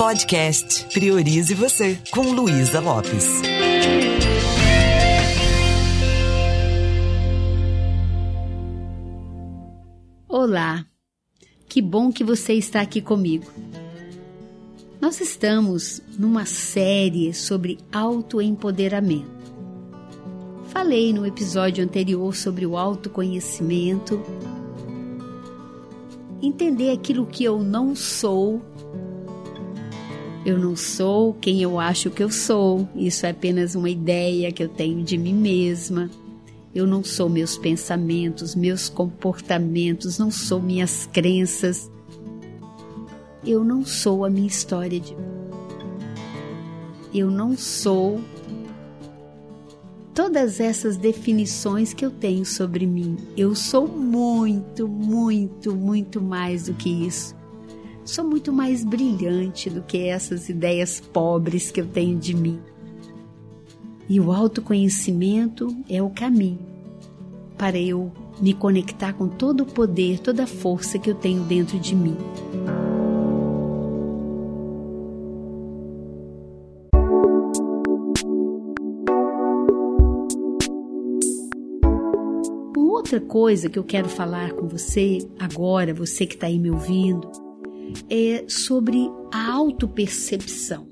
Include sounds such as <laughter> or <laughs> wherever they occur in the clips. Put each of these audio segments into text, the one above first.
Podcast Priorize Você, com Luísa Lopes. Olá, que bom que você está aqui comigo. Nós estamos numa série sobre autoempoderamento. Falei no episódio anterior sobre o autoconhecimento, entender aquilo que eu não sou. Eu não sou quem eu acho que eu sou, isso é apenas uma ideia que eu tenho de mim mesma. Eu não sou meus pensamentos, meus comportamentos, não sou minhas crenças. Eu não sou a minha história de Eu não sou todas essas definições que eu tenho sobre mim. Eu sou muito, muito, muito mais do que isso. Sou muito mais brilhante do que essas ideias pobres que eu tenho de mim. E o autoconhecimento é o caminho para eu me conectar com todo o poder, toda a força que eu tenho dentro de mim. outra coisa que eu quero falar com você agora, você que está aí me ouvindo, é sobre a autopercepção.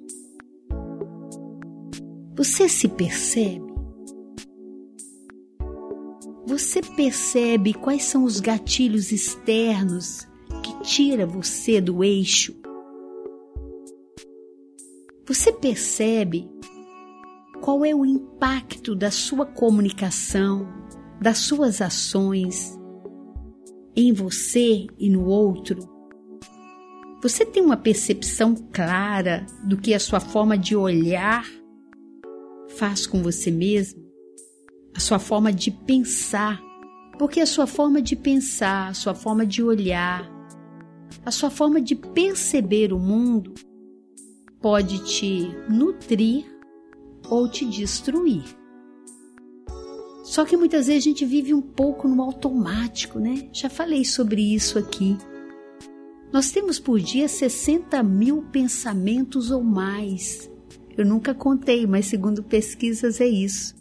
Você se percebe? Você percebe quais são os gatilhos externos que tira você do eixo? Você percebe qual é o impacto da sua comunicação, das suas ações em você e no outro? Você tem uma percepção clara do que a sua forma de olhar faz com você mesmo? A sua forma de pensar? Porque a sua forma de pensar, a sua forma de olhar, a sua forma de perceber o mundo pode te nutrir ou te destruir. Só que muitas vezes a gente vive um pouco no automático, né? Já falei sobre isso aqui. Nós temos por dia 60 mil pensamentos ou mais. Eu nunca contei, mas segundo pesquisas é isso.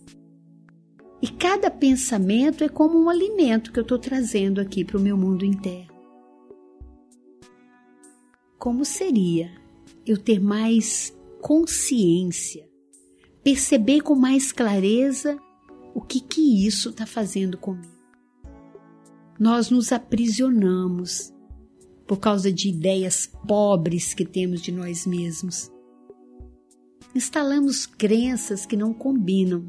E cada pensamento é como um alimento que eu estou trazendo aqui para o meu mundo interno. Como seria eu ter mais consciência, perceber com mais clareza o que que isso está fazendo comigo? Nós nos aprisionamos por causa de ideias pobres que temos de nós mesmos. Instalamos crenças que não combinam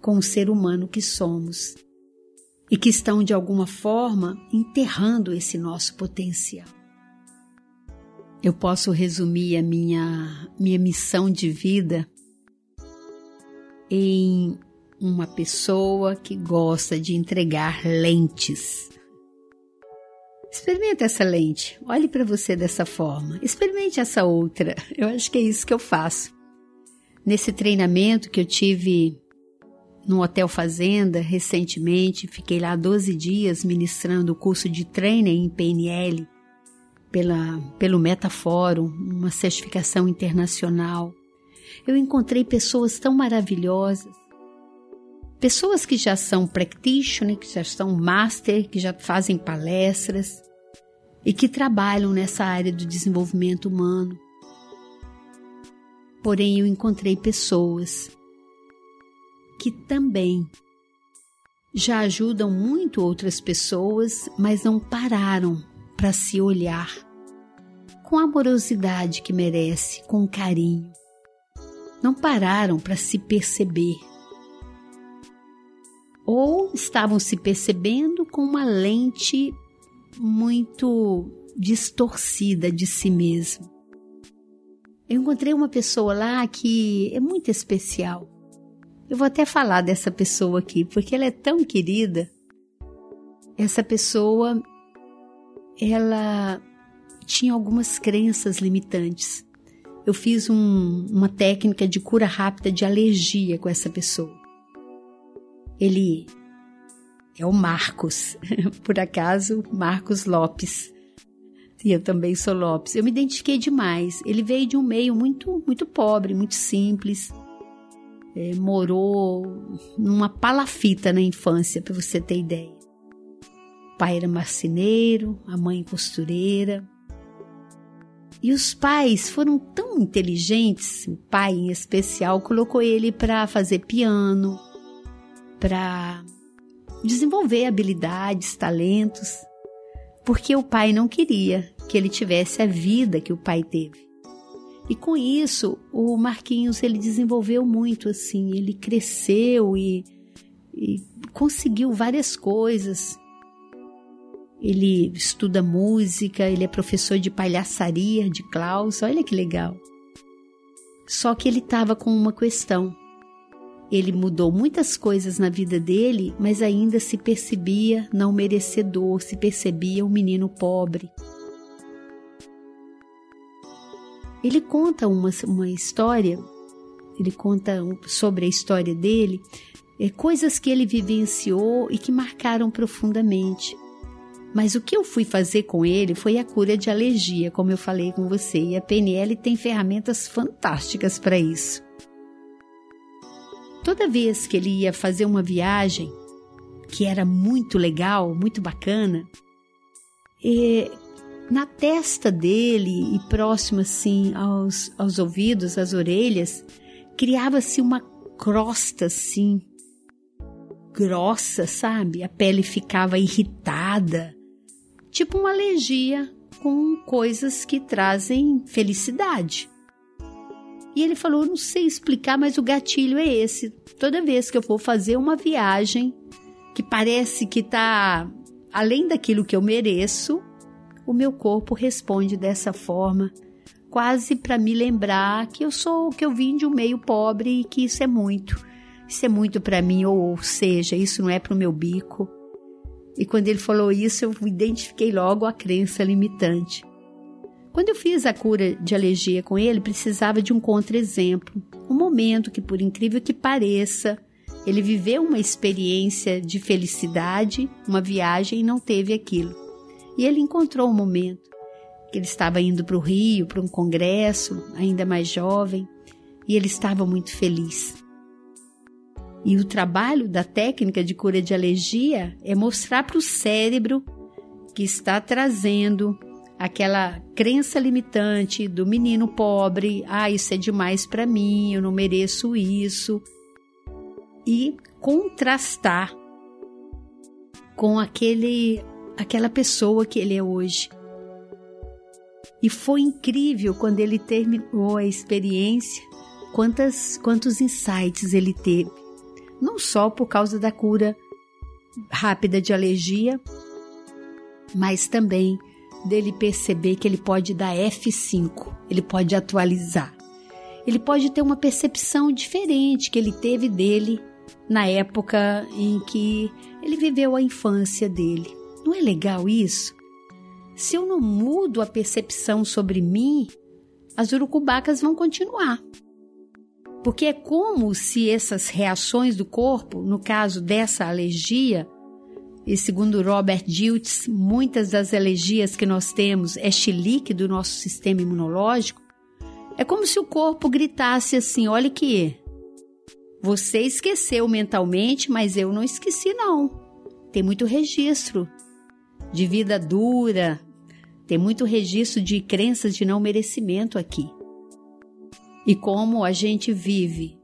com o ser humano que somos e que estão de alguma forma enterrando esse nosso potencial. Eu posso resumir a minha minha missão de vida em uma pessoa que gosta de entregar lentes. Experimente essa lente, olhe para você dessa forma, experimente essa outra. <laughs> Eu acho que é isso que eu faço. Nesse treinamento que eu tive no Hotel Fazenda recentemente, fiquei lá 12 dias ministrando o curso de treino em PNL pela, pelo Metafórum, uma certificação internacional. Eu encontrei pessoas tão maravilhosas pessoas que já são practitioner, que já são master, que já fazem palestras e que trabalham nessa área do desenvolvimento humano. Porém, eu encontrei pessoas que também já ajudam muito outras pessoas, mas não pararam para se olhar com a amorosidade que merece, com carinho. Não pararam para se perceber ou estavam se percebendo com uma lente muito distorcida de si mesmo. Eu encontrei uma pessoa lá que é muito especial. Eu vou até falar dessa pessoa aqui, porque ela é tão querida. Essa pessoa, ela tinha algumas crenças limitantes. Eu fiz um, uma técnica de cura rápida de alergia com essa pessoa. Ele é o Marcos, <laughs> por acaso, Marcos Lopes. E eu também sou Lopes. Eu me identifiquei demais. Ele veio de um meio muito, muito pobre, muito simples. É, morou numa palafita na infância, para você ter ideia. O pai era marceneiro, a mãe costureira. E os pais foram tão inteligentes, o pai em especial colocou ele para fazer piano, para desenvolver habilidades, talentos, porque o pai não queria que ele tivesse a vida que o pai teve. E com isso, o Marquinhos ele desenvolveu muito assim, ele cresceu e, e conseguiu várias coisas. Ele estuda música, ele é professor de palhaçaria de Klaus, olha que legal. Só que ele estava com uma questão. Ele mudou muitas coisas na vida dele, mas ainda se percebia não merecedor, se percebia um menino pobre. Ele conta uma, uma história, ele conta sobre a história dele, é, coisas que ele vivenciou e que marcaram profundamente. Mas o que eu fui fazer com ele foi a cura de alergia, como eu falei com você, e a PNL tem ferramentas fantásticas para isso. Toda vez que ele ia fazer uma viagem, que era muito legal, muito bacana, e na testa dele e próximo assim aos, aos ouvidos, às orelhas, criava-se uma crosta assim, grossa, sabe? A pele ficava irritada tipo uma alergia com coisas que trazem felicidade. E ele falou: não sei explicar, mas o gatilho é esse. Toda vez que eu for fazer uma viagem que parece que está além daquilo que eu mereço, o meu corpo responde dessa forma, quase para me lembrar que eu sou, que eu vim de um meio pobre e que isso é muito. Isso é muito para mim, ou seja, isso não é para o meu bico. E quando ele falou isso, eu identifiquei logo a crença limitante. Quando eu fiz a cura de alergia com ele, precisava de um contra-exemplo, um momento que, por incrível que pareça, ele viveu uma experiência de felicidade, uma viagem e não teve aquilo. E ele encontrou um momento que ele estava indo para o Rio, para um congresso, ainda mais jovem, e ele estava muito feliz. E o trabalho da técnica de cura de alergia é mostrar para o cérebro que está trazendo aquela crença limitante do menino pobre, ah, isso é demais para mim, eu não mereço isso, e contrastar com aquele aquela pessoa que ele é hoje. E foi incrível quando ele terminou a experiência, quantas quantos insights ele teve não só por causa da cura rápida de alergia, mas também dele perceber que ele pode dar F5, ele pode atualizar. Ele pode ter uma percepção diferente que ele teve dele na época em que ele viveu a infância dele. Não é legal isso? Se eu não mudo a percepção sobre mim, as urucubacas vão continuar. Porque é como se essas reações do corpo, no caso dessa alergia, e segundo Robert Diltz, muitas das alergias que nós temos é chilique do nosso sistema imunológico, é como se o corpo gritasse assim: olha que você esqueceu mentalmente, mas eu não esqueci não. Tem muito registro de vida dura, tem muito registro de crenças de não merecimento aqui e como a gente vive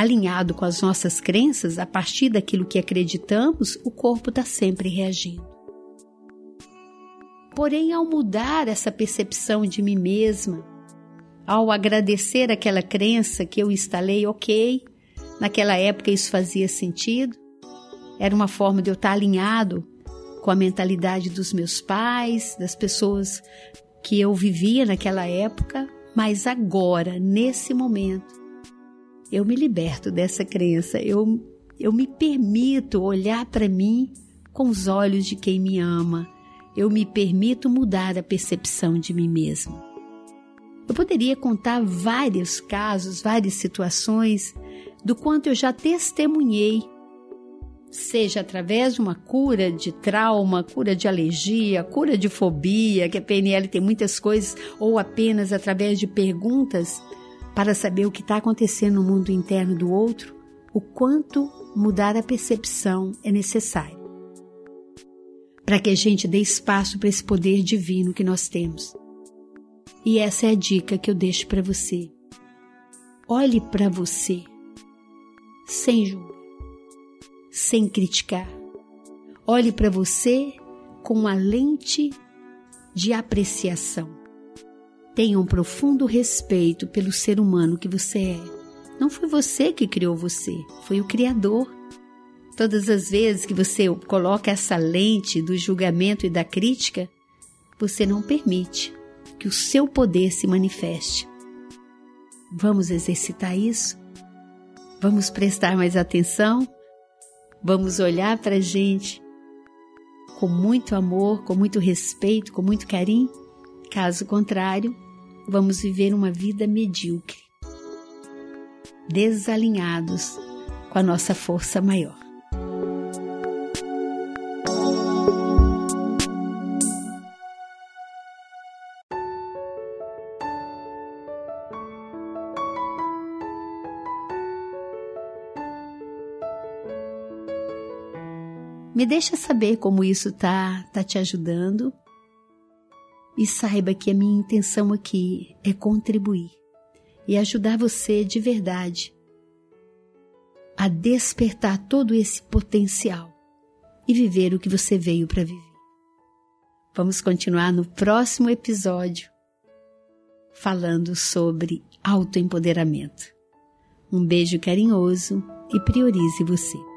alinhado com as nossas crenças, a partir daquilo que acreditamos, o corpo está sempre reagindo. Porém, ao mudar essa percepção de mim mesma, ao agradecer aquela crença que eu instalei, ok, naquela época isso fazia sentido, era uma forma de eu estar alinhado com a mentalidade dos meus pais, das pessoas que eu vivia naquela época, mas agora, nesse momento, eu me liberto dessa crença, eu, eu me permito olhar para mim com os olhos de quem me ama, eu me permito mudar a percepção de mim mesmo. Eu poderia contar vários casos, várias situações do quanto eu já testemunhei seja através de uma cura de trauma, cura de alergia, cura de fobia, que a PNL tem muitas coisas, ou apenas através de perguntas para saber o que está acontecendo no mundo interno do outro, o quanto mudar a percepção é necessário. Para que a gente dê espaço para esse poder divino que nós temos. E essa é a dica que eu deixo para você. Olhe para você sem julgar sem criticar. Olhe para você com a lente de apreciação. Tenha um profundo respeito pelo ser humano que você é. Não foi você que criou você, foi o Criador. Todas as vezes que você coloca essa lente do julgamento e da crítica, você não permite que o seu poder se manifeste. Vamos exercitar isso? Vamos prestar mais atenção? Vamos olhar para a gente com muito amor, com muito respeito, com muito carinho? Caso contrário, vamos viver uma vida medíocre, desalinhados com a nossa força maior. Me deixa saber como isso tá, tá te ajudando. E saiba que a minha intenção aqui é contribuir e ajudar você de verdade a despertar todo esse potencial e viver o que você veio para viver. Vamos continuar no próximo episódio falando sobre autoempoderamento. Um beijo carinhoso e priorize você.